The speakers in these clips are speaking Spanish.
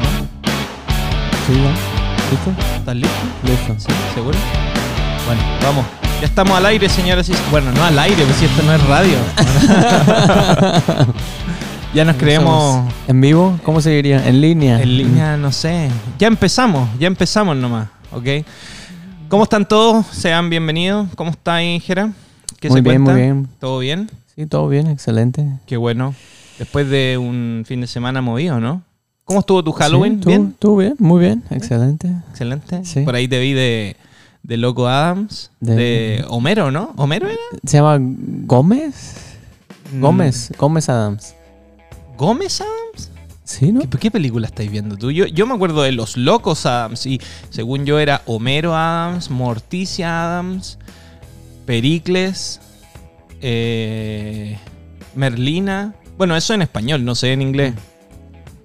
Listos, ¿no? Sí. ¿Listo? ¿Estás listo? Listo. ¿Sí? ¿Seguro? Bueno, vamos. Ya estamos al aire, señoras y Bueno, no al aire, pues si esto no es radio. ya nos creemos ¿En vivo? ¿Cómo se diría? ¿En línea? en línea, no sé. Ya empezamos, ya empezamos nomás, ¿ok? ¿Cómo están todos? Sean bienvenidos. ¿Cómo está Jera? ¿Qué Muy se bien, cuenta? muy bien. ¿Todo bien? Sí, todo bien, excelente. Qué bueno. Después de un fin de semana movido, ¿no? ¿Cómo estuvo tu Halloween? Sí, ¿tú- ¿Bien? ¿Tú bien? Muy bien, excelente. Excelente. Sí. Por ahí te vi de, de Loco Adams, de... De- Homero, ¿no? ¿Homero era? ¿Se llama Gómez? Gómez, Gómez Adams. Mm, ¿Gómez Adams? Sí, ¿no? ¿Qué, qué película estáis viendo tú? Yo, yo me acuerdo de Los Locos Adams y según yo era Homero Adams, Morticia Adams, Pericles, eh, Merlina. Bueno, eso en español, no sé en inglés.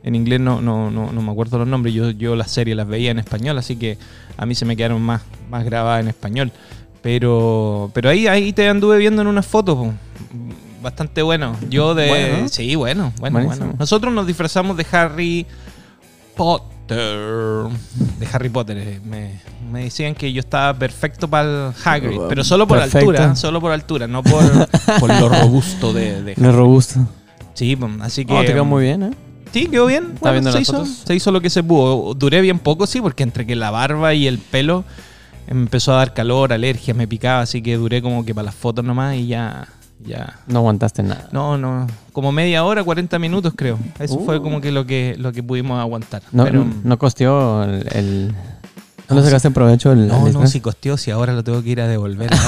En inglés no, no, no, no me acuerdo los nombres. Yo, yo las series las veía en español, así que a mí se me quedaron más, más grabadas en español. Pero, pero ahí, ahí te anduve viendo en unas fotos. Bastante bueno. Yo de. Bueno. Sí, bueno, bueno, Buenísimo. bueno. Nosotros nos disfrazamos de Harry Potter. De Harry Potter. eh. Me, me decían que yo estaba perfecto para el Hagrid. Pero solo por Perfecto. altura. Solo por altura, no por, por lo robusto de, de es robusto. Sí, pues, así que. Oh, te quedó muy bien, ¿eh? Sí, quedó bien. ¿Estás viendo se, hizo, fotos? se hizo lo que se pudo. Duré bien poco, sí, porque entre que la barba y el pelo me empezó a dar calor, alergia, me picaba, así que duré como que para las fotos nomás y ya. ya. No aguantaste nada. No, no, como media hora, 40 minutos creo. Eso Uh. fue como que lo que lo que pudimos aguantar. No, Pero, no costeó el... el- ¿No le sacaste provecho el, no, no, si costeó, si ahora lo tengo que ir a devolver.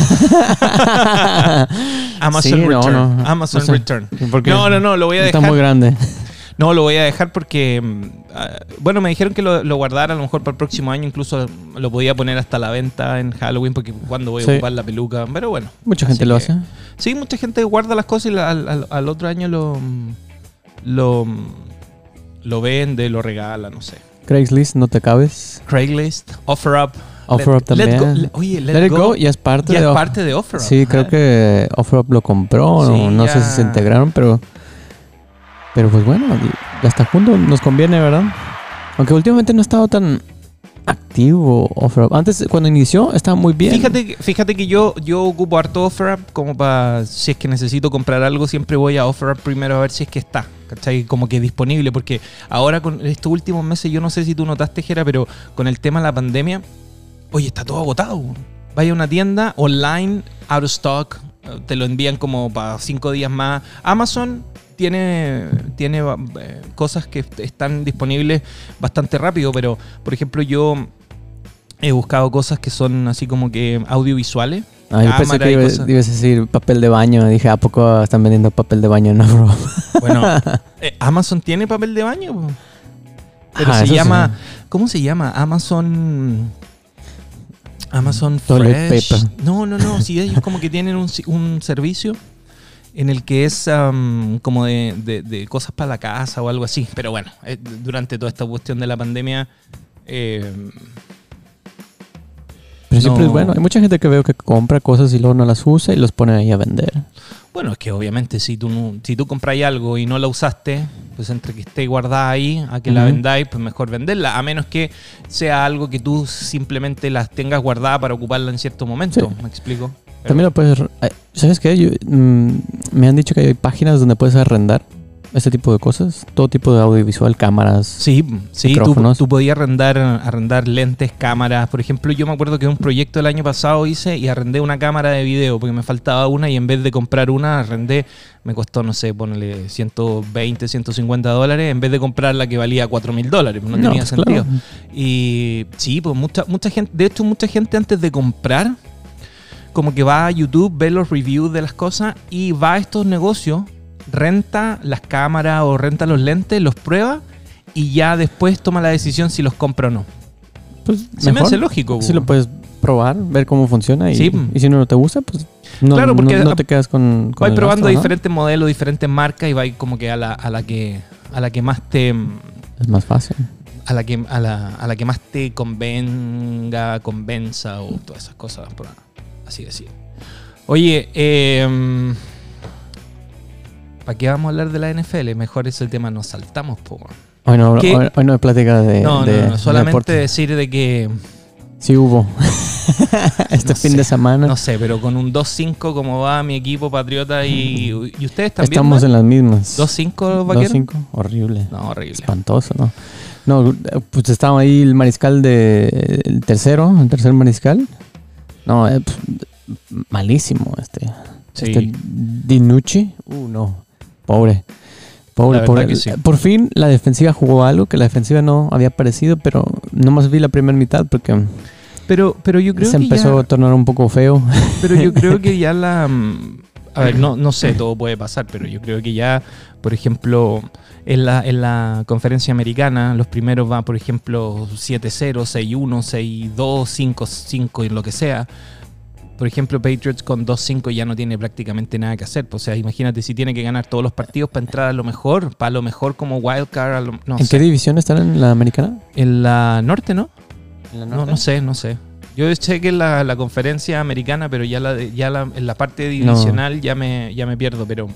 Amazon Sí, Return. no. Amazon No sé. Return. No, no, no, lo voy a Está dejar. muy grande. No, lo voy a dejar porque, mm, ah, bueno, me dijeron que lo, lo guardara a lo mejor para el próximo año, incluso lo podía poner hasta la venta en Halloween porque cuando voy a Sí. ocupar la peluca, pero bueno. Mucha gente lo que- hace. Sí, mucha gente guarda las cosas y la- al, al- otro año lo, mm, lo, mm, lo vende, lo regala, no sé. Craigslist, no te cabes. Craigslist, OfferUp. OfferUp Let- let también. go- le- oye, Let, Let, It Go, Go ya es parte ya de es Off- parte de OfferUp. Sí, creo que OfferUp lo compró. Sí, no no sé si se integraron, pero. Pero pues bueno, ya está junto. Nos conviene, ¿verdad? Aunque últimamente no ha estado tan activo OfferUp. Antes, cuando inició, estaba muy bien. Fíjate, fíjate que yo, yo ocupo harto OfferUp como para, si es que necesito comprar algo, siempre voy a OfferUp primero a ver si es que está, ¿cachai? Como que disponible, porque ahora con estos últimos meses, yo no sé si tú notaste, Jera, pero con el tema de la pandemia, oye, está todo agotado. Vaya a una tienda online, out of stock, te lo envían como para cinco días más. Amazon tiene, tiene eh, cosas que están disponibles bastante rápido, pero por ejemplo yo he buscado cosas que son así como que audiovisuales. Ah, yo pensé que ibas a decir papel de baño. Dije, ¿a poco están vendiendo papel de baño en OfferUp? Bueno, eh, Amazon tiene papel de baño, pero Ah, se sí. llama, ¿cómo se llama? Amazon... Amazon Fresh. No, no, no. Sí, ellos como que tienen un, si- un servicio en el que es am, como de, de- de cosas para la casa o algo así. Pero bueno, eh, durante toda esta cuestión de la pandemia... eh, Pero siempre es bueno. Hay mucha gente que veo que compra cosas y luego no las usa y los pone ahí a vender. Bueno, es que obviamente si tú, si tú compráis algo y no la usaste, pues entre que esté guardada ahí a que la vendáis, pues mejor venderla, a menos que sea algo que tú simplemente las tengas guardada para ocuparla en cierto momento. Sí. ¿Me explico? Pero- También lo puedes... ¿Sabes qué? Yo, mm, me han dicho que hay páginas donde puedes arrendar este tipo de cosas. Todo tipo de audiovisual, cámaras. Sí, sí, tú, tú podías arrendar, arrendar lentes, cámaras. Por ejemplo, yo me acuerdo que un proyecto el año pasado hice y arrendé una cámara de video porque me faltaba una y en vez de comprar una, arrendé, me costó, no sé, ponerle 120, 150 dólares, en vez de comprar la que valía 4 mil dólares. No, tenía pues, sentido. claro. Y sí, pues mucha, mucha gente, de hecho mucha gente antes de comprar, como que va a YouTube, ve los reviews de las cosas y va a estos negocios, renta las cámaras o renta los lentes, los prueba y ya después toma la decisión si los compra o no. Pues Se me hace lógico. Si lo puedes probar, ver cómo funciona y, Sí. y si no te gusta, pues no, Claro, porque no, no te quedas con, con Vais probando gasto, ¿no? diferentes modelos, diferentes marcas y vais como que a la, a la que a la que más te Es más fácil. a la que a la, a la que más te convenga, convenza o todas esas cosas por así decir. Oye, eh, ¿para qué vamos a hablar de la NFL? Mejor es el tema, nos saltamos, po. Hoy no, hoy, hoy no plática de. no, de- no, no, solamente decir de que, Sí hubo. este No fin sé, de semana. no sé, pero con un 2-5 como va mi equipo Patriota y, y ustedes también. Estamos ¿no? en las mismas. 2-5 vaqueros. 2-5. Horrible. No, horrible. Espantoso, ¿no? No, pues estaba ahí el mariscal de. El tercero, el tercer mariscal. No, eh, malísimo este. Sí. Este Dinucci. Uh, no. Pobre. Pobre, pobre. sí. Por fin la defensiva jugó algo que la defensiva no había aparecido, pero nomás vi la primera mitad porque Pero, pero yo creo se que empezó ya- a tornar un poco feo. Pero yo creo que ya la... A ver, no, no sé, todo puede pasar, pero yo creo que ya, por ejemplo, en la, en la conferencia americana, los primeros van, por ejemplo, 7-0, 6-1, 6-2, 5-5 y lo que sea. Por ejemplo, Patriots con 2-5 ya no tiene prácticamente nada que hacer. pues, O sea, imagínate si tiene que ganar todos los partidos para entrar a lo mejor, para lo mejor como wildcard. No ¿En sé. qué división están en la americana? En la norte, ¿no? ¿En la No, no sé, no sé. Yo en la, la conferencia americana, pero ya la, ya la, en la parte divisional ya me ya me pierdo, pero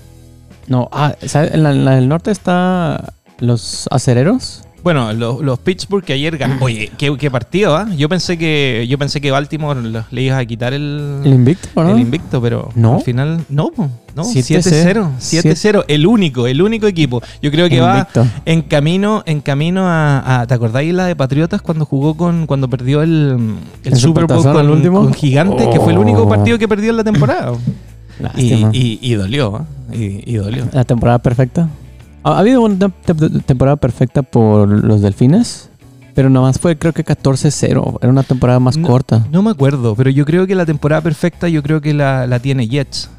No, ah, ¿sabes? En la, en la del norte está los acereros. Bueno, los, los Pittsburgh que ayer gan- Oye, qué, qué partido, ¿ah? Yo pensé que yo pensé que Baltimore le ibas a quitar el, El invicto, ¿no? el invicto, pero ¿No? al final no, no, 7-0. 7-0, 7-0, el único, el único equipo. Yo creo que va en camino, en camino a, a- ¿te acordáis la de Patriotas cuando jugó con, cuando perdió el, el ¿El Super Bowl con, último? con Gigantes, que fue el único Oh. partido que perdió en la temporada? y, y, y dolió, ¿ah? y, y dolió. La temporada perfecta. Ha, ha habido una te- te- temporada perfecta por los delfines, pero nomás fue creo que 14-0. Era una temporada más No. corta. No me acuerdo, pero yo creo que la temporada perfecta yo creo que la, la tiene Jets.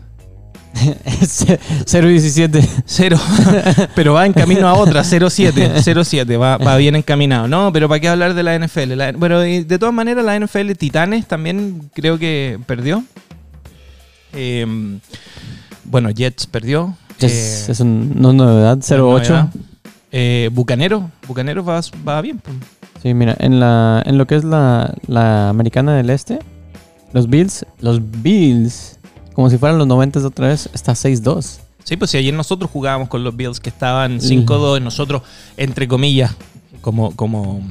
0-17. Cero. pero va en camino a otra, 0-7. 0-7, va, va bien encaminado. No, pero ¿para qué hablar de la NFL? La- bueno, de todas maneras, la NFL Titanes también creo que perdió. Eh, bueno, Jets perdió. Es, Eh, es un- no es novedad. 0-8. novedad. Eh, Bucanero. Bucanero va, va bien. pues. Sí, mira, en, la, en lo que es la, la americana del este, los Bills, los Bills, como si fueran los 90 de otra vez, está 6-2. Sí, pues si ayer nosotros jugábamos con los Bills que estaban 5-2, nosotros, entre comillas, como, como,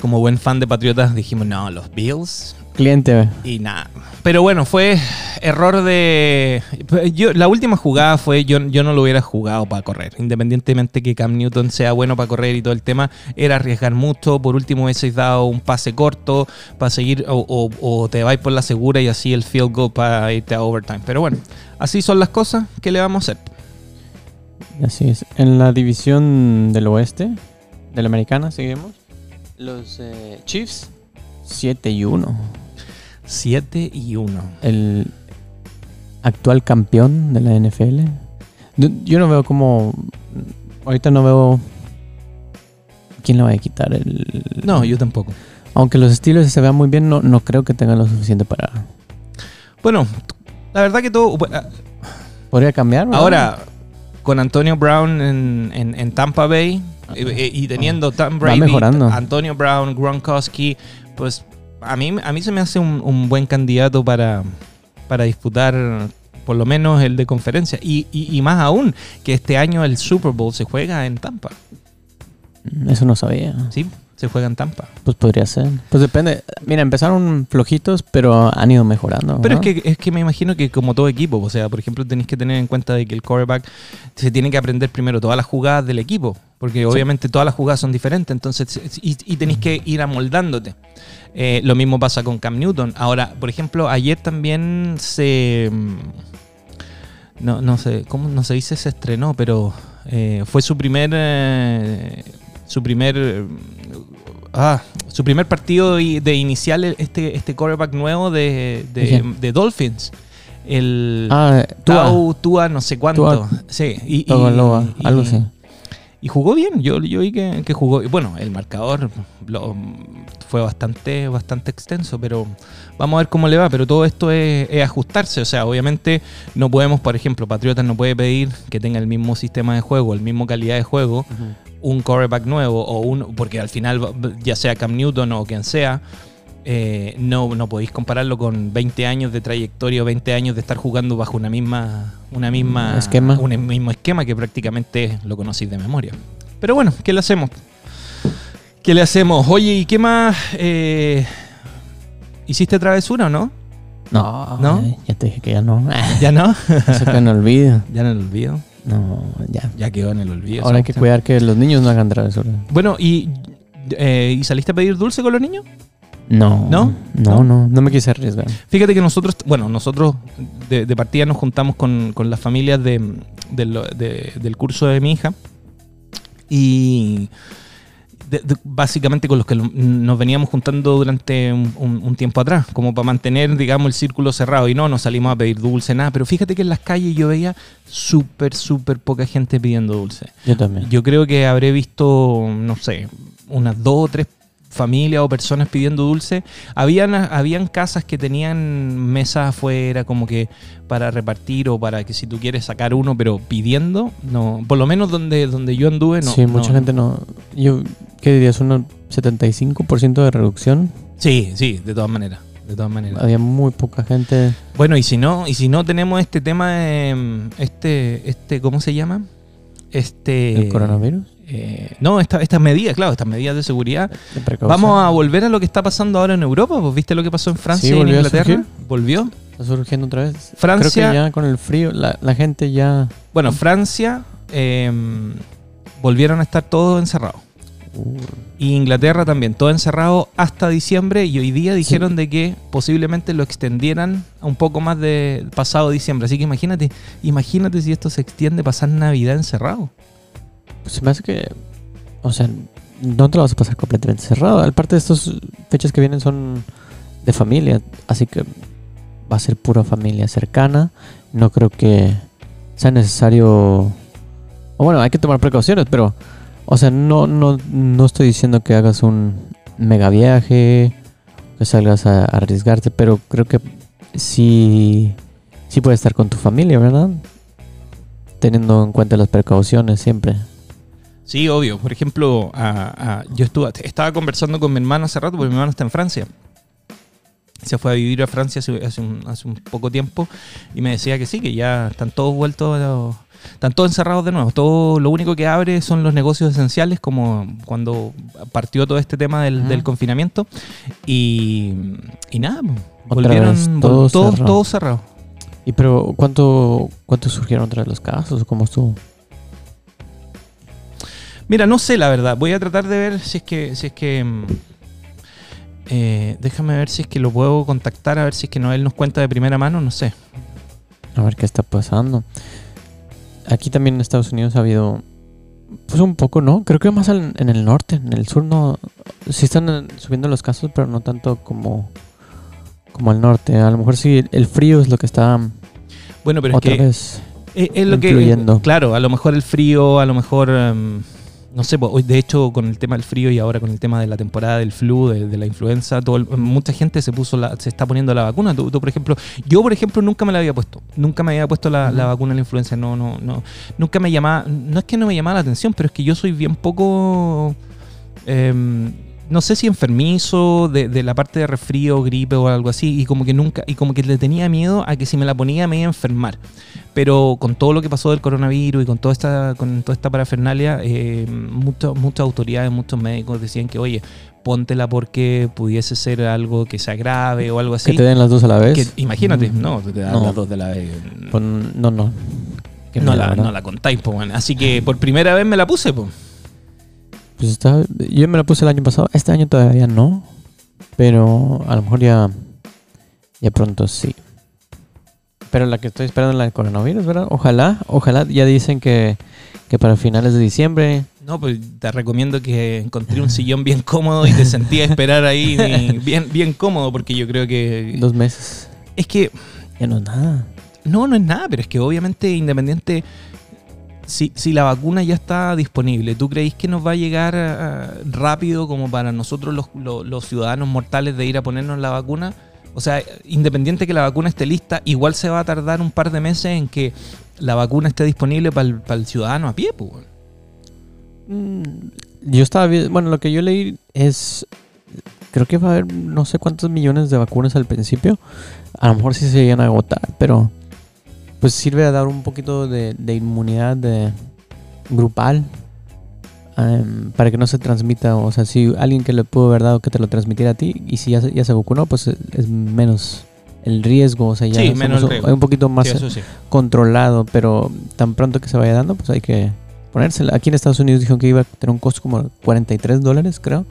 como buen fan de Patriotas, dijimos, no, los Bills Cliente. y nada. Pero bueno, fue error de... Yo, la última jugada fue, yo, yo no lo hubiera jugado para correr, independientemente que Cam Newton sea bueno para correr y todo el tema, era arriesgar mucho, por último hubieseis dado un pase corto para seguir, o, o- o te vais por la segura y así el field goal para irte a overtime. Pero bueno, así son las cosas, ¿qué le vamos a hacer? Así es. En la división del oeste, de la americana, seguimos. Los eh, Chiefs, 7 y 1. 7 y 1. El actual campeón de la NFL. Yo- no veo como. Ahorita no veo. ¿Quién le va a quitar el.? No, yo tampoco. Aunque los Steelers se vean muy bien, no, no creo que tengan lo suficiente para. Bueno, la verdad que todo. Podría cambiar. ¿verdad? Ahora, con Antonio Brown en, en- en Tampa Bay eh, eh, y teniendo Tom Brady, mejorando. Antonio Brown, Gronkowski, pues a mí, a mí se me hace un, un buen candidato para, para disputar por lo menos el de conferencia. Y, y- y más aún, que este año el Super Bowl se juega en Tampa. Eso no sabía. Sí, se juega en Tampa. Pues podría ser. Pues depende. Mira, empezaron flojitos, pero han ido mejorando. Pero es que, es que me imagino que como todo equipo, o sea, por ejemplo, tenéis que tener en cuenta de que el quarterback se tiene que aprender primero todas las jugadas del equipo, porque obviamente todas las jugadas son diferentes, entonces, y, y tenéis que ir amoldándote. Eh, lo mismo pasa con Cam Newton. Ahora, por ejemplo, ayer también se... mm, No, no sé, ¿cómo no se dice? Se estrenó, pero eh, fue su primer... eh, su primer... Ah, su primer partido de inicial este, este quarterback nuevo de, de, Dolphins. El Ah, Tua. Tau, Tua, no sé cuánto. Tua. Sí, y, y- Tagovailoa, y- algo así. Y jugó bien, yo, yo vi que, que jugó. Bueno, el marcador lo- fue bastante, bastante extenso, pero vamos a ver cómo le va. Pero todo esto es, es ajustarse. O sea, obviamente no podemos, por ejemplo, Patriotas no puede pedir que tenga el mismo sistema de juego, el mismo calidad de juego, un quarterback nuevo o un. Porque al final, ya sea Cam Newton o quien sea. Eh, no, no podéis compararlo con 20 años de trayectoria o 20 años de estar jugando bajo una misma una misma Esquema. un mismo esquema que prácticamente lo conocéis de memoria. Pero bueno, ¿qué le hacemos? ¿Qué le hacemos? Oye, ¿y qué más? Eh, ¿Hiciste travesura o no? No, ¿No? Ya, ya te dije que ya no. ¿Ya no? Eso que no olvido. ya en el olvido. No, ya. Ya quedó en el olvido. Ahora hay que cuidar que los niños no hagan travesura. Bueno, ¿y, eh, ¿y saliste a pedir dulce con los niños? No. ¿No? No, no. No me quise arriesgar. Fíjate que nosotros, bueno, nosotros de, de partida nos juntamos con, con las familias de, de del curso de mi hija y básicamente con los que nos veníamos juntando durante un, un- un tiempo atrás, como para mantener, digamos, el círculo cerrado y no nos salimos a pedir dulce, nada, pero fíjate que en las calles yo veía súper, súper poca gente pidiendo dulce. Yo también. Yo creo que habré visto, no sé, unas dos o tres familias o personas pidiendo dulce. Habían, habían casas que tenían mesas afuera como que para repartir o para que si tú quieres sacar uno, pero pidiendo, no. Por lo menos donde, donde yo anduve, no. sí, mucha no. gente no. Yo, ¿qué dirías? ¿Un 75% de reducción? Sí, sí, de todas maneras. De todas maneras. Había muy poca gente. Bueno, y si no, y si no tenemos este tema, de, este, este, ¿cómo se llama? Este. ¿El coronavirus? Eh, no, esta- estas medidas, claro, estas medidas de seguridad. Vamos a volver a lo que está pasando ahora en Europa. Pues, ¿Viste lo que pasó en Francia Sí, y en Inglaterra? Volvió. Está surgiendo otra vez. Francia- Creo que ya con el frío, la, la gente ya. Bueno, Francia eh, volvieron a estar todos encerrados. Uh, Y Inglaterra también, todo encerrado hasta diciembre. Y hoy día dijeron de que posiblemente lo extendieran a un poco más de pasado diciembre. Así que imagínate, imagínate si esto se extiende pasar Navidad encerrado. Pues se me hace que. O sea, no te lo vas a pasar completamente cerrado. Aparte de estas fechas que vienen son de familia. Así que va a ser pura familia cercana. No creo que sea necesario. O bueno, hay que tomar precauciones, pero. O sea, no, no, no estoy diciendo que hagas un mega viaje. Que salgas a arriesgarte. Pero creo que sí. Sí puedes estar con tu familia, ¿verdad? Teniendo en cuenta las precauciones siempre. Sí, obvio. Por ejemplo, a- a- yo estuve, estaba conversando con mi hermano hace rato, porque mi hermano está en Francia. Se fue a vivir a Francia hace, hace un, hace un poco tiempo y me decía que sí, que ya están todos vueltos, los- están todos encerrados de nuevo. Todo, lo único que abre son los negocios esenciales, como cuando partió todo este tema del, del confinamiento. Y, y nada, pues, volvieron vez, vol- todo todos, cerrado. todos cerrados. ¿Y pero cuánto, cuánto surgieron tras los casos? ¿Cómo estuvo? Mira, no sé la verdad. Voy a tratar de ver si es que. Si es que mm, eh, déjame ver si es que lo puedo contactar, a ver si es que Noel nos cuenta de primera mano, no sé. A ver qué está pasando. Aquí también en Estados Unidos ha habido... Pues un poco, ¿no? Creo que más al- en el norte. En el sur no... Sí están eh, subiendo los casos, pero no tanto como... Como al norte. A lo mejor sí el frío es lo que está Bueno, pero es otra que vez. es, es lo que. Claro, a lo mejor el frío, a lo mejor. em, no sé, pues, hoy de hecho con el tema del frío y ahora con el tema de la temporada del flu, de, de la influenza, todo el- mucha gente se puso la, se está poniendo la vacuna. Tú, tú, por ejemplo, yo por ejemplo nunca me la había puesto, nunca me había puesto la, vacuna de la influenza, no, no, no, nunca me llamaba, no es que no me llamaba la atención, pero es que yo soy bien poco, em, no sé si enfermizo de, de la parte de resfrío, gripe o algo así, y como que nunca, y como que le tenía miedo a que si me la ponía me iba a enfermar. Pero con todo lo que pasó del coronavirus y con toda esta, con toda esta parafernalia, eh, muchas muchas autoridades, muchos médicos decían que, oye, póntela porque pudiese ser algo que sea grave o algo así. Que te den las dos a la vez. Que- imagínate, Mm. no, te dan No. las dos de la vez. Pues no, no. No, la, no la contáis, pues, bueno. Así que por primera vez me la puse, pues. Pues está, yo me la puse el año pasado, este año todavía no, pero a lo mejor ya, ya pronto sí. Pero la que estoy esperando es la del coronavirus, ¿verdad? Ojalá, ojalá, ya dicen que, que para finales de diciembre, No, pues te recomiendo que encontré un sillón bien cómodo y te sentí a esperar ahí bien, bien cómodo porque yo creo que... dos meses, Es que ya no es nada. No, no es nada, pero es que obviamente independiente, si, si la vacuna ya está disponible, ¿tú creéis que nos va a llegar ah, rápido como para nosotros los, ciudadanos mortales de ir a ponernos la vacuna? O sea, independiente que la vacuna esté lista, igual se va a tardar un par de meses en que la vacuna esté disponible para el, ciudadano a pie, pues. Yo estaba viendo, bueno, lo que yo leí es, creo que va a haber no sé cuántos millones de vacunas al principio, a lo mejor sí se llegan a agotar, pero pues sirve a dar un poquito de, de inmunidad de, grupal em, para que no se transmita, o sea, si alguien que le pudo haber dado que te lo transmitiera a ti y si ya, se- ya se vacunó, pues es, menos el riesgo, o sea, ya Sí, menos el un- riesgo. un poquito más Sí, eso sí. controlado, pero tan pronto que se vaya dando, pues hay que ponérsela. Aquí en Estados Unidos dijeron que iba a tener un costo como 43 dólares, creo.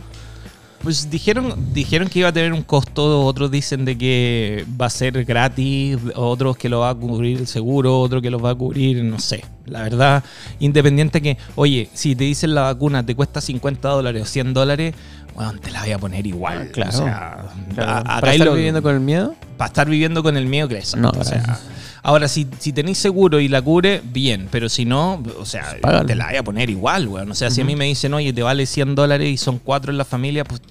Pues dijeron, dijeron que iba a tener un costo, otros dicen de que va a ser gratis, otros que lo va a cubrir el seguro, otro que lo va a cubrir, no sé. La verdad, independiente que, oye, si te dicen la vacuna te cuesta 50 dólares o 100 dólares, bueno, te la voy a poner igual. Ah, claro. O sea, Claro, a- acá ¿Para estar lo- viviendo con el miedo? para estar viviendo con el miedo crece. No, o sea. Ahora, si, si tenéis seguro y la cubre, bien, pero si no, o sea, Pues págalo. te la voy a poner igual, weón. O sea, si a mí me dicen, oye, te vale 100 dólares y son cuatro en la familia, pues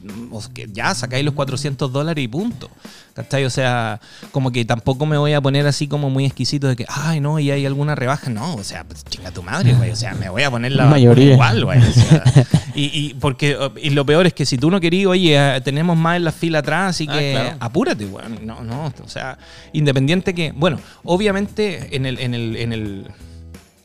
ya sacáis los 400 dólares y punto. ¿Cachai? O sea, como que tampoco me voy a poner así como muy exquisito de que, ay, no, y hay alguna rebaja. No, o sea, pues, chinga tu madre, güey. O sea, me voy a poner la Mayoría. igual, güey. O sea, y, y porque y lo peor es que si tú no querías, oye, eh, tenemos más en la fila atrás, así Ah, que claro. apúrate, weón. No, no, o sea, independiente que, bueno, obviamente en el, en el, en el,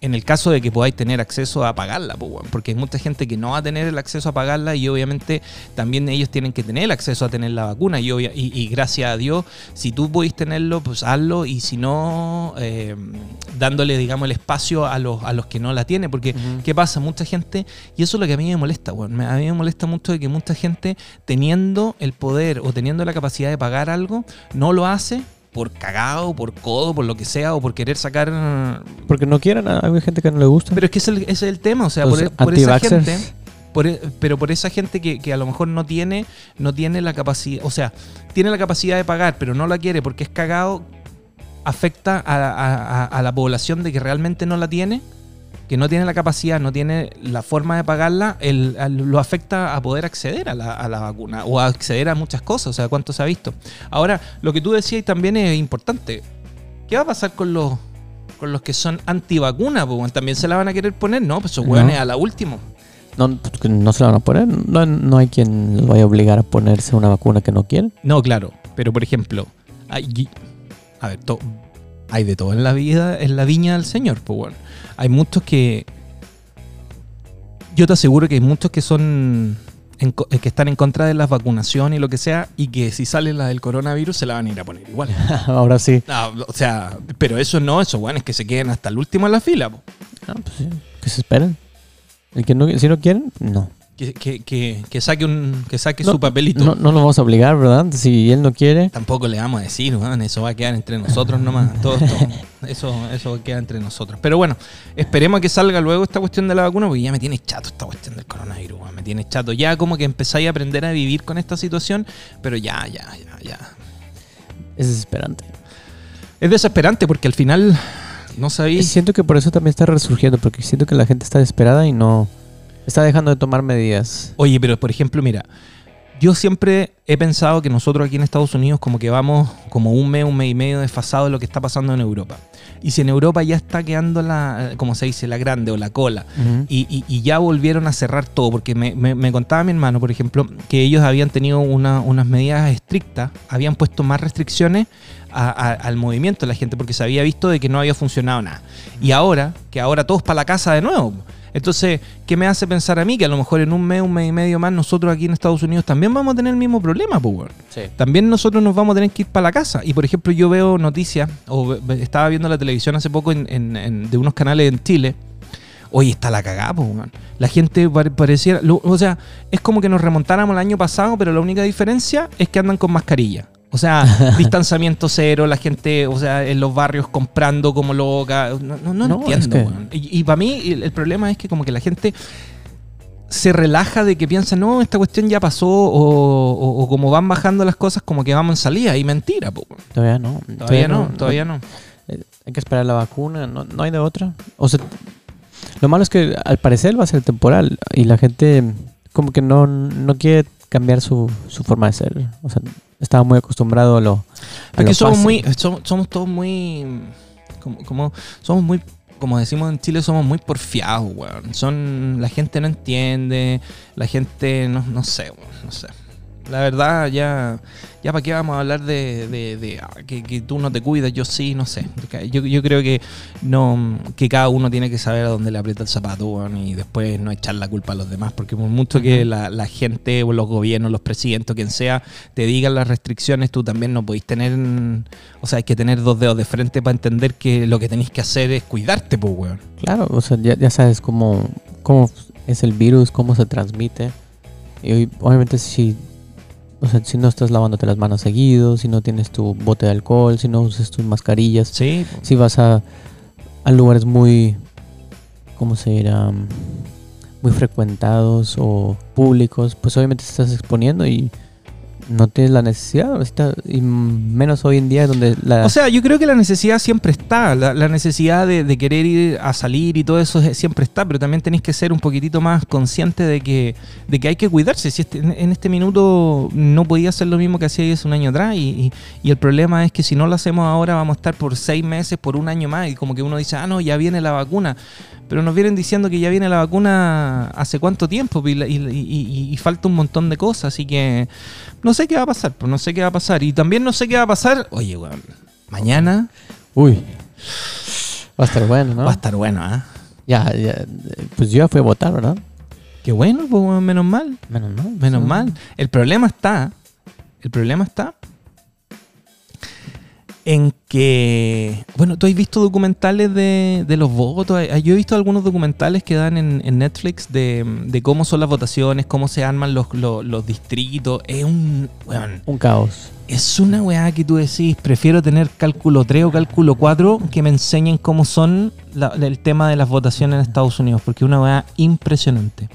en el caso de que podáis tener acceso a pagarla, pues, porque hay mucha gente que no va a tener el acceso a pagarla y obviamente también ellos tienen que tener el acceso a tener la vacuna y, obvia- y, y gracias a Dios, si tú podéis tenerlo, pues hazlo y si no, eh, dándole, digamos, el espacio a los, a los que no la tienen, porque. ¿qué pasa? Mucha gente, y eso es lo que a mí me molesta, me- a mí me molesta mucho de que mucha gente teniendo el poder o teniendo la capacidad de pagar algo, no lo hace por cagado, por codo, por lo que sea, o por querer sacar Porque no quieren, hay gente que no le gusta. pero es que ese es el, ese es el tema, o sea, por, e- por esa gente. por e- pero por esa gente que, que a lo mejor no tiene, no tiene la capacidad, o sea, tiene la capacidad de pagar, pero no la quiere porque es cagado, afecta a, a- a- a la población de que realmente no la tiene, que no tiene la capacidad, no tiene la forma de pagarla, el- lo afecta a poder acceder a la, a la vacuna o a acceder a muchas cosas, o sea, cuánto se ha visto. Ahora, lo que tú decías también es importante. ¿Qué va a pasar con los con los que son antivacunas? También se la van a querer poner, ¿no? Pues esos No. hueones a la última. No, pues, no se la van a poner. No, no hay quien los vaya a obligar a ponerse una vacuna que no quieren. No, claro. Pero por ejemplo, hay, a ver, to- hay de todo en la vida, en la viña del Señor, pues bueno. Hay muchos que. Yo te aseguro que hay muchos que son. en co- que están en contra de las vacunaciones y lo que sea, y que si sale la del coronavirus se la van a ir a poner igual. Ahora sí. No, o sea, pero eso no, eso bueno, es que se queden hasta el último en la fila, po. Ah, pues sí, que se esperen. El que no, si no quieren, no. Que, que, que, que saque un que saque No, su papelito. No, no lo vamos a obligar, ¿verdad? Si él no quiere. Tampoco le vamos a decir, weón, eso va a quedar entre nosotros nomás. Todo esto, eso, eso queda entre nosotros. Pero bueno, esperemos a que salga luego esta cuestión de la vacuna, porque ya me tiene chato esta cuestión del coronavirus, weón, me tiene chato. Ya como que empezáis a aprender a vivir con esta situación, pero ya, ya, ya, ya. Es desesperante. Es desesperante porque al final no sabéis. siento que por eso también está resurgiendo, porque siento que la gente está desesperada y no está dejando de tomar medidas. Oye, pero por ejemplo, mira, yo siempre he pensado que nosotros aquí en Estados Unidos como que vamos como un mes, un mes y medio desfasado de lo que está pasando en Europa. Y si en Europa ya está quedando la, como se dice, la grande o la cola, y, y- y ya volvieron a cerrar todo, porque me, me- me contaba mi hermano, por ejemplo, que ellos habían tenido una- unas medidas estrictas, habían puesto más restricciones a- a- al movimiento de la gente, porque se había visto de que no había funcionado nada. Y ahora, que ahora todos para la casa de nuevo. Entonces, ¿qué me hace pensar a mí? Que a lo mejor en un mes, un mes y medio más, nosotros aquí en Estados Unidos también vamos a tener el mismo problema, pues, weón Sí. también nosotros nos vamos a tener que ir para la casa. Y por ejemplo, yo veo noticias, o estaba viendo la televisión hace poco en, en- en- de unos canales en Chile. Oye, está la cagada, po, weón. La gente pare- pareciera. lo- o sea, es como que nos remontáramos el año pasado, pero la única diferencia es que andan con mascarilla. O sea, distanciamiento cero, la gente, o sea, en los barrios comprando como loca. No, no, no No, entiendo, es que- weón. Y, para mí, el, el problema es que como que la gente se relaja de que piensa, no, esta cuestión ya pasó, o, o- o como van bajando las cosas, como que vamos en salida. Y mentira, po. Todavía no. Todavía no, todavía no. Eh, Hay que esperar la vacuna, no, no hay de otra. O sea, lo malo es que al parecer va a ser temporal y la gente como que no, no quiere cambiar su, su forma de ser. O sea, estaba muy acostumbrado a lo. a Porque lo somos fácil. muy, somos, somos todos muy, como, como- somos muy, como decimos en Chile, somos muy porfiados, weón. Son, la gente no entiende, la gente, no, no sé, weón, no sé. La verdad, ya, ya para qué vamos a hablar de, de- de, ah, que, que tú no te cuidas, yo sí, no sé. Yo, yo creo que no que cada uno tiene que saber a dónde le aprieta el zapato y después no echar la culpa a los demás, porque por mucho que la, la gente o los gobiernos, los presidentes, quien sea, te digan las restricciones, tú también no podéis tener, o sea, hay que tener dos dedos de frente para entender que lo que tenéis que hacer es cuidarte, pues, weón. Claro, o sea, ya, ya sabes cómo, cómo es el virus, cómo se transmite. Y obviamente si, o sea, si no estás lavándote las manos seguido, si no tienes tu bote de alcohol, si no usas tus mascarillas, Sí, si vas a, a lugares muy, ¿cómo se dirá? Muy frecuentados o públicos, pues obviamente te estás exponiendo y no tienes la necesidad, y menos hoy en día donde la... O sea, yo creo que la necesidad siempre está, la, la necesidad de, querer ir a salir y todo eso es- siempre está, pero también tenéis que ser un poquitito más consciente de que, de que hay que cuidarse. Si este- en, este minuto no podía hacer lo mismo que hacía hace un año atrás y, y- el problema es que si no lo hacemos ahora vamos a estar por seis meses, por un año más y como que uno dice, ah, no, ya viene la vacuna. Pero nos vienen diciendo que ya viene la vacuna hace cuánto tiempo y- y- y falta un montón de cosas, así que no sé qué va a pasar, pues no sé qué va a pasar. Y también no sé qué va a pasar, oye, weón, mañana Uy, va a estar bueno, ¿no? va a estar bueno, ¿ah? Ya, ya, pues yo ya fui a votar, ¿verdad? Qué bueno, pues menos mal, Menos mal. menos sí. mal. El problema está, el problema está en que, bueno, tú has visto documentales de, de los votos. Eh, Yo he visto algunos documentales que dan en, en Netflix de, de cómo son las votaciones, cómo se arman los, los, los distritos. Es un, Un caos. Es una weá que tú decís, prefiero tener cálculo 3 o cálculo 4 que me enseñen cómo son la- el tema de las votaciones en Estados Unidos, porque es una weá impresionante.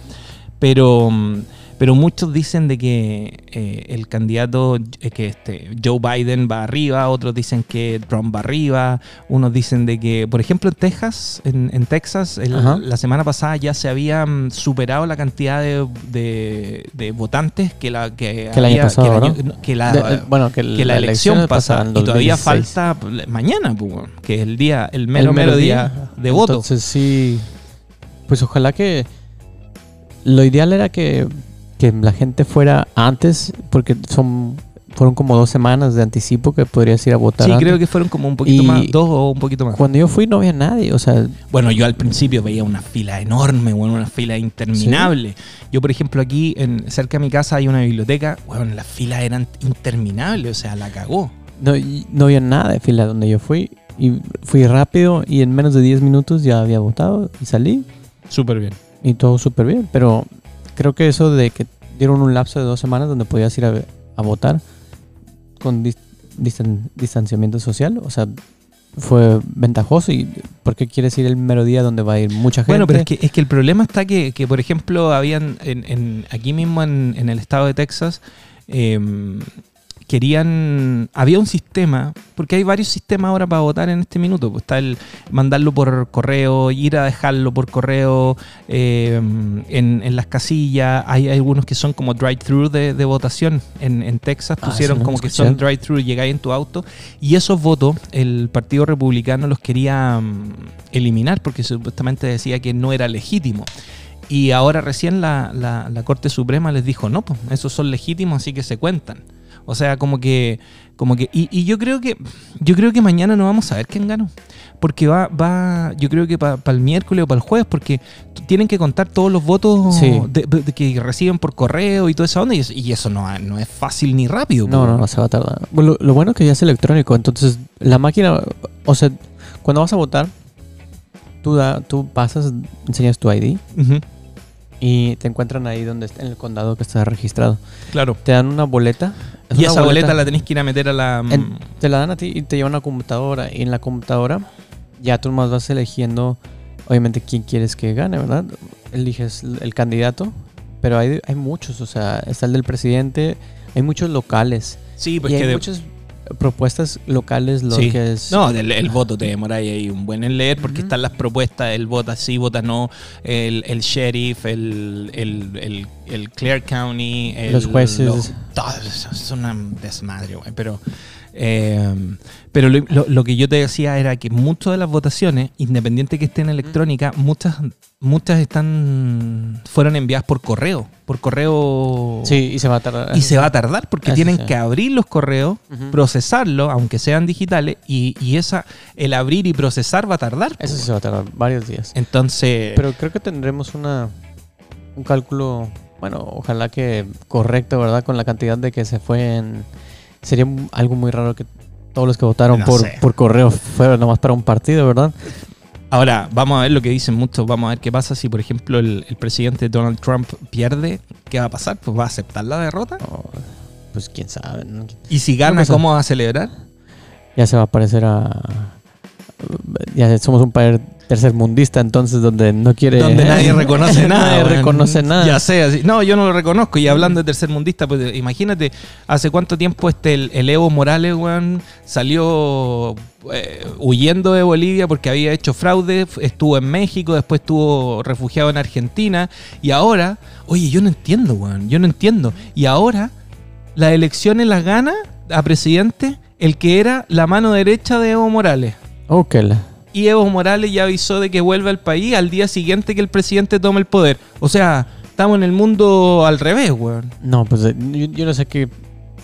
Pero, mm, pero muchos dicen de que eh, el candidato, eh, que este, Joe Biden va arriba, otros dicen que Trump va arriba, unos dicen de que, por ejemplo, en Texas, en, en Texas, el- la semana pasada ya se había mm, superado la cantidad de, de- de votantes que la que, año había- pasado, que el ¿no? año- que la, De- eh, bueno, que, que la, elección pasa en y todavía 2016. falta mañana, pues, que es el día, el mero, El mero mero día, día. de voto. Entonces sí, pues ojalá que lo ideal era que, que la gente fuera antes, porque son fueron como dos semanas de anticipo que podrías ir a votar. sí, antes. creo que fueron como un poquito Y- más, dos o un poquito más. Cuando yo fui no había nadie, o sea, Bueno, yo al principio veía una fila enorme, bueno, una fila interminable. Yo, por ejemplo, aquí en, cerca de mi casa hay una biblioteca, bueno, las filas eran interminables, o sea, la cagó. no, no había nada de fila donde yo fui. Y fui rápido y en menos de 10 minutos ya había votado y salí Súper bien. y todo súper bien. Pero creo que eso de que dieron un lapso de dos semanas donde podías ir a, a votar con dis- distan- distanciamiento social, o sea, fue ventajoso. ¿Y por qué quieres ir el mero día donde va a ir mucha gente? Bueno, pero es que, es que el problema está que, que, por ejemplo, habían en, en- aquí mismo en, en el estado de Texas, em, querían, había un sistema, porque hay varios sistemas ahora para votar en este minuto. Pues está el mandarlo por correo, ir a dejarlo por correo em, en, en las casillas. Hay, hay algunos que son como drive-thru de, de votación. En, en Texas Ah, pusieron no como que son drive-thru, llegáis en tu auto. Y esos votos, el Partido Republicano los quería mm, eliminar porque supuestamente decía que no era legítimo. Y ahora recién la, la- la Corte Suprema les dijo, no, pues esos son legítimos, así que se cuentan. O sea, como que, como que, y, y yo creo que, yo creo que mañana no vamos a ver quién ganó. Porque va, va, yo creo que para el miércoles o para el jueves, porque tienen que contar todos los votos Sí. de- de- que reciben por correo y toda esa onda, y, eso- y eso no, no es fácil ni rápido. No, no, no se va a tardar. Lo, lo bueno es que ya es electrónico, entonces la máquina, o sea, cuando vas a votar, tú, da, tú pasas, enseñas tu ID Ujú, y te encuentran ahí donde está, en el condado que está registrado. claro. Te dan una boleta. es Y una esa boleta la tenés que ir a meter a la... mm, En- te la dan a ti y te llevan a una computadora. Y en la computadora ya tú más vas eligiendo, obviamente, quién quieres que gane, ¿verdad? Eliges el candidato, pero hay, hay muchos, o sea, está el del presidente, hay muchos locales. sí, pues y que hay de- muchas propuestas locales, lo Sí. que es... No, el, el voto te demora ahí un buen en leer porque están las propuestas, el vota sí, vota no, el, el sheriff, el, el, el, Clare County, el- Los jueces. los- todo es una desmadre, güey. Pero, eh, pero lo, lo- lo que yo te decía era que muchas de las votaciones, independiente que estén electrónicas, muchas muchas están fueron enviadas por correo, por correo Sí, y se va a tardar. y se va a tardar porque Eso tienen que abrir los correos, Ujú. procesarlos, aunque sean digitales, y, y esa el abrir y procesar va a tardar. Eso sí se va a tardar varios días. Entonces, Pero creo que tendremos una un cálculo, bueno, ojalá que correcto, ¿verdad? Con la cantidad de que se fue en... Sería algo muy raro que todos los que votaron No por, por correo fueran nomás para un partido, ¿verdad? Ahora vamos a ver lo que dicen muchos, vamos a ver qué pasa si por ejemplo el, el presidente Donald Trump pierde, ¿qué va a pasar? Pues va a aceptar la derrota. O, pues quién sabe. Y si gana. ¿cómo va a celebrar? Ya se va a parecer a... Ya somos un país tercermundista, entonces donde no quiere... Donde nadie reconoce nada. Nadie reconoce nada. Ya sé, así. No, yo no lo reconozco. Y hablando de tercermundista, pues imagínate, hace cuánto tiempo este el, el Evo Morales, weón, salió eh, huyendo de Bolivia porque había hecho fraude, estuvo en México, después estuvo refugiado en Argentina. Y ahora, oye, yo no entiendo, weón, yo no entiendo. Y ahora, las elecciones las gana a presidente el que era la mano derecha de Evo Morales. Ok, Y Evo Morales ya avisó de que vuelve al país al día siguiente que el presidente tome el poder. O sea, estamos en el mundo al revés, weón. No, pues eh, yo, yo no sé qué...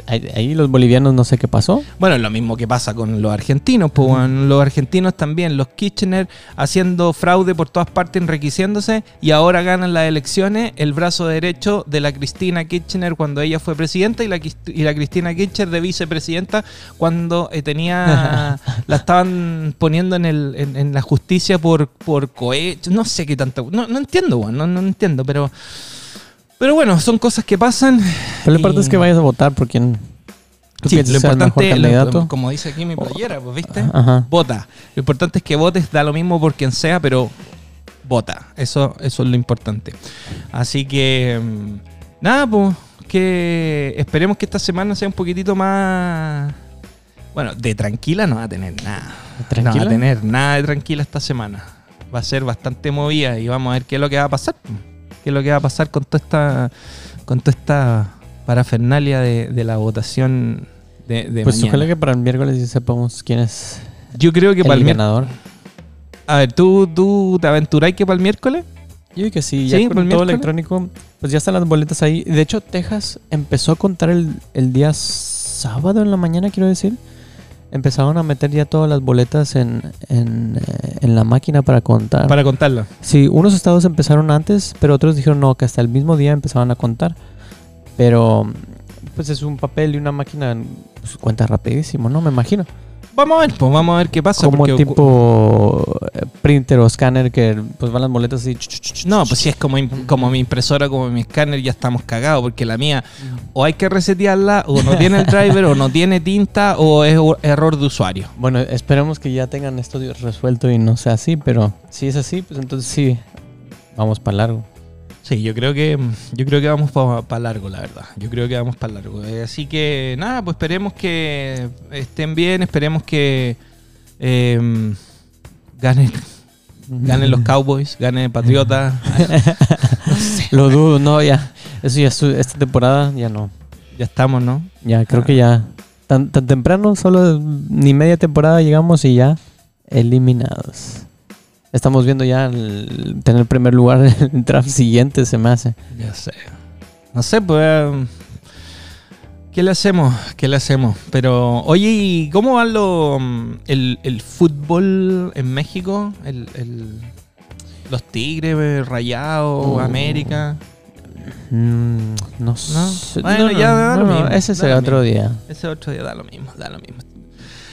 Ahí, los bolivianos no sé qué pasó. Bueno, es lo mismo que pasa con los argentinos, pues, weón. Los argentinos también, los Kirchner haciendo fraude por todas partes, enriqueciéndose, y ahora ganan las elecciones el brazo derecho de la Cristina Kirchner cuando ella fue presidenta y la, Crist- y la Cristina Kirchner de vicepresidenta cuando eh, tenía la estaban poniendo en, el, en, en la justicia por, por cohecho, no sé qué tanto, no, no entiendo, weón, no, no entiendo, pero... Pero bueno, son cosas que pasan. Pero lo importante es que vayas a votar por quien tú Sí, lo sea el mejor importante, lo- como dice aquí mi playera, pues, ¿viste? Ajá. Vota. Lo importante es que votes, da lo mismo por quien sea, pero vota. Eso, eso es lo importante. Así que, mm, nada, pues, que esperemos que esta semana sea un poquitito más... Bueno, de tranquila no va a tener nada. No va ¿Tranquila? a tener nada de tranquila esta semana. Va a ser bastante movida y vamos a ver qué es lo que va a pasar. Qué es lo que va a pasar con toda esta, con toda esta parafernalia de, de la votación de, de Pues mañana. ojalá que para el miércoles ya sepamos quién es Yo creo que para el el miércoles... ganador. A ver, ¿tú, tú te aventuráis que para el miércoles? Yo digo que sí, ya Sí, con ¿por el todo miércoles? electrónico, pues ya están las boletas ahí. De hecho, Texas empezó a contar el, el día sábado en la mañana, quiero decir. Empezaron a meter ya todas las boletas en, en, eh, en la máquina para contar. Para contarlo. Sí, unos estados empezaron antes, pero otros dijeron no, que hasta el mismo día empezaban a contar. Pero, pues es un papel y una máquina, pues cuenta rapidísimo, ¿no? Me imagino. Vamos a ver, pues vamos a ver qué pasa. Como porque tipo eh, printer o scanner que pues van las boletas ch, No, pues si es como, como mi impresora, como mi escáner, ya estamos cagados, porque la mía o hay que resetearla, o no tiene el driver, o no tiene tinta, o es error de usuario. Bueno, esperemos que ya tengan esto resuelto y no sea así, pero si es así, pues entonces sí, vamos para largo. Sí, yo creo que yo creo que vamos para largo, la verdad. Yo creo que vamos para largo. Eh, así que nada, pues esperemos que estén bien, esperemos que eh, ganen, ganen los Cowboys, ganen Patriotas. Lo dudo, no, ya. Eso ya, su- esta temporada ya no. ya estamos, ¿no? Ya, creo Ah. que ya. Tan, tan temprano, solo ni media temporada llegamos y ya eliminados. Estamos viendo ya el, tener primer lugar en el draft siguiente, se me hace. Ya sé. No sé, pues. eh, ¿Qué le hacemos? ¿Qué le hacemos? Pero, oye, ¿y cómo va lo, mm, el, el fútbol en México? El, el- los Tigres, Rayados, Uh. América. Mm, no sé. Bueno, no, ya no, da lo mismo, ese será otro día. Ese otro día da lo mismo, da lo mismo.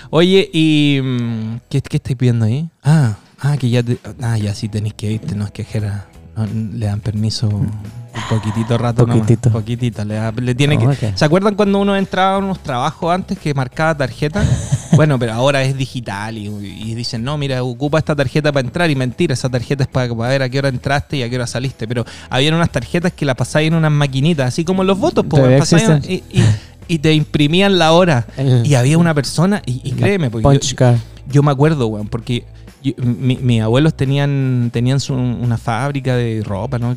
Oye, ¿y mm, qué, qué estáis viendo ahí? Ah, ah, que ya, te- ah, ya sí tenéis que irte, no es que Jera, no, le dan permiso un poquitito rato nomás, Poquitito. poquitito, le, da- le tiene que... ¿Se acuerdan cuando uno entraba a unos trabajos antes que marcaba tarjeta? bueno, pero ahora es digital y, y dicen, no, mira, ocupa esta tarjeta para entrar y mentira, esa tarjeta es para, para ver a qué hora entraste y a qué hora saliste. Pero habían unas tarjetas que la pasáis en unas maquinitas, así como los votos, pues, y, y- y te imprimían la hora. El- Y había una persona, y, créeme, porque yo, yo me acuerdo, weón, porque mi- mis abuelos tenían, tenían una fábrica de ropa, ¿no?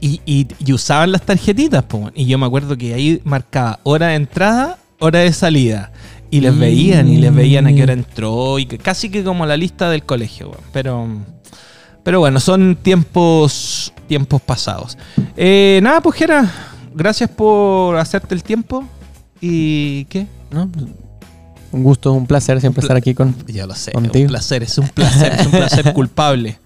Y, y- usaban las tarjetitas, po, y yo me acuerdo que ahí marcaba hora de entrada, hora de salida. Y les veían, y les veían a qué hora entró, y que- casi que como la lista del colegio. Pero, Pero bueno, son tiempos, tiempos pasados. Eh, nada, pues gracias por hacerte el tiempo. ¿Y qué? ¿no? Un gusto, un placer siempre estar aquí con. Ya lo sé, Contigo. un placer, es un placer, es un placer culpable,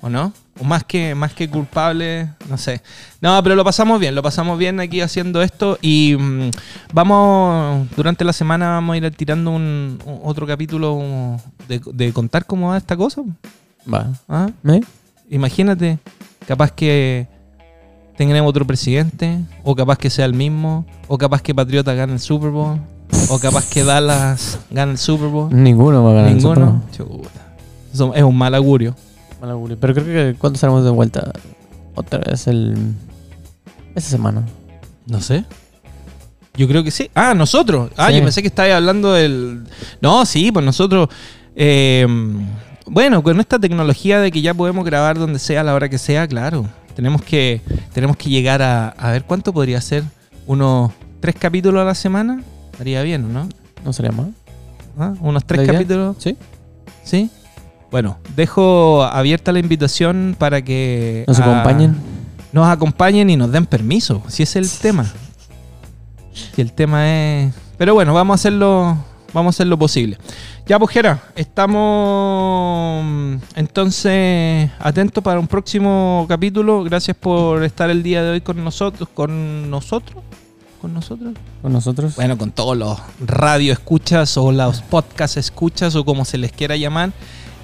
¿o no? O más que, más que culpable, no sé. No, pero lo pasamos bien, lo pasamos bien aquí haciendo esto y mm, vamos, durante la semana vamos a ir tirando un, un- otro capítulo de, de contar cómo va esta cosa. Va. ¿ah? ¿Eh? Imagínate, capaz que tengamos otro presidente, o capaz que sea el mismo, o capaz que Patriota gane el Super Bowl, o capaz que Dallas gane el Super Bowl. Ninguno va a ganar. el Super Ninguno. Bowl. Eso es un mal augurio. Mal augurio. Pero creo que cuando estaremos de vuelta otra vez el. Esta semana. No sé. Yo creo que sí. Ah, nosotros. Ah, Sí. yo pensé que estabas hablando del. No, sí, pues nosotros. eh, bueno, con esta tecnología de que ya podemos grabar donde sea, a la hora que sea, claro. Tenemos que, tenemos que llegar a. A ver, ¿cuánto podría ser? ¿Unos tres capítulos a la semana? Estaría bien, ¿o ¿no? ¿No sería mal? ¿Ah? ¿Unos tres capítulos? Sí. ¿Sí? Bueno, dejo abierta la invitación para que. Nos ah, acompañen. nos acompañen y nos den permiso, si es el tema. Si el tema es. Pero bueno, vamos a hacerlo. Vamos a hacer lo posible. Ya, pues, Jera, estamos entonces atentos para un próximo capítulo. Gracias por estar el día de hoy con nosotros. ¿Con nosotros? ¿Con nosotros? Con nosotros. Bueno, con todos los radio escuchas o los podcast escuchas o como se les quiera llamar.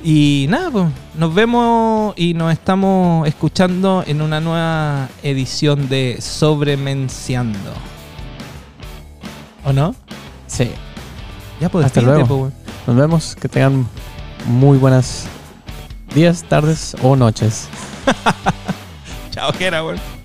Y nada, pues nos vemos y nos estamos escuchando en una nueva edición de Sobremenciando. ¿O no? Sí. Ya pues Hasta luego. weón. Nos vemos. Que tengan muy buenas días, tardes o noches. Chao, Jera, weón.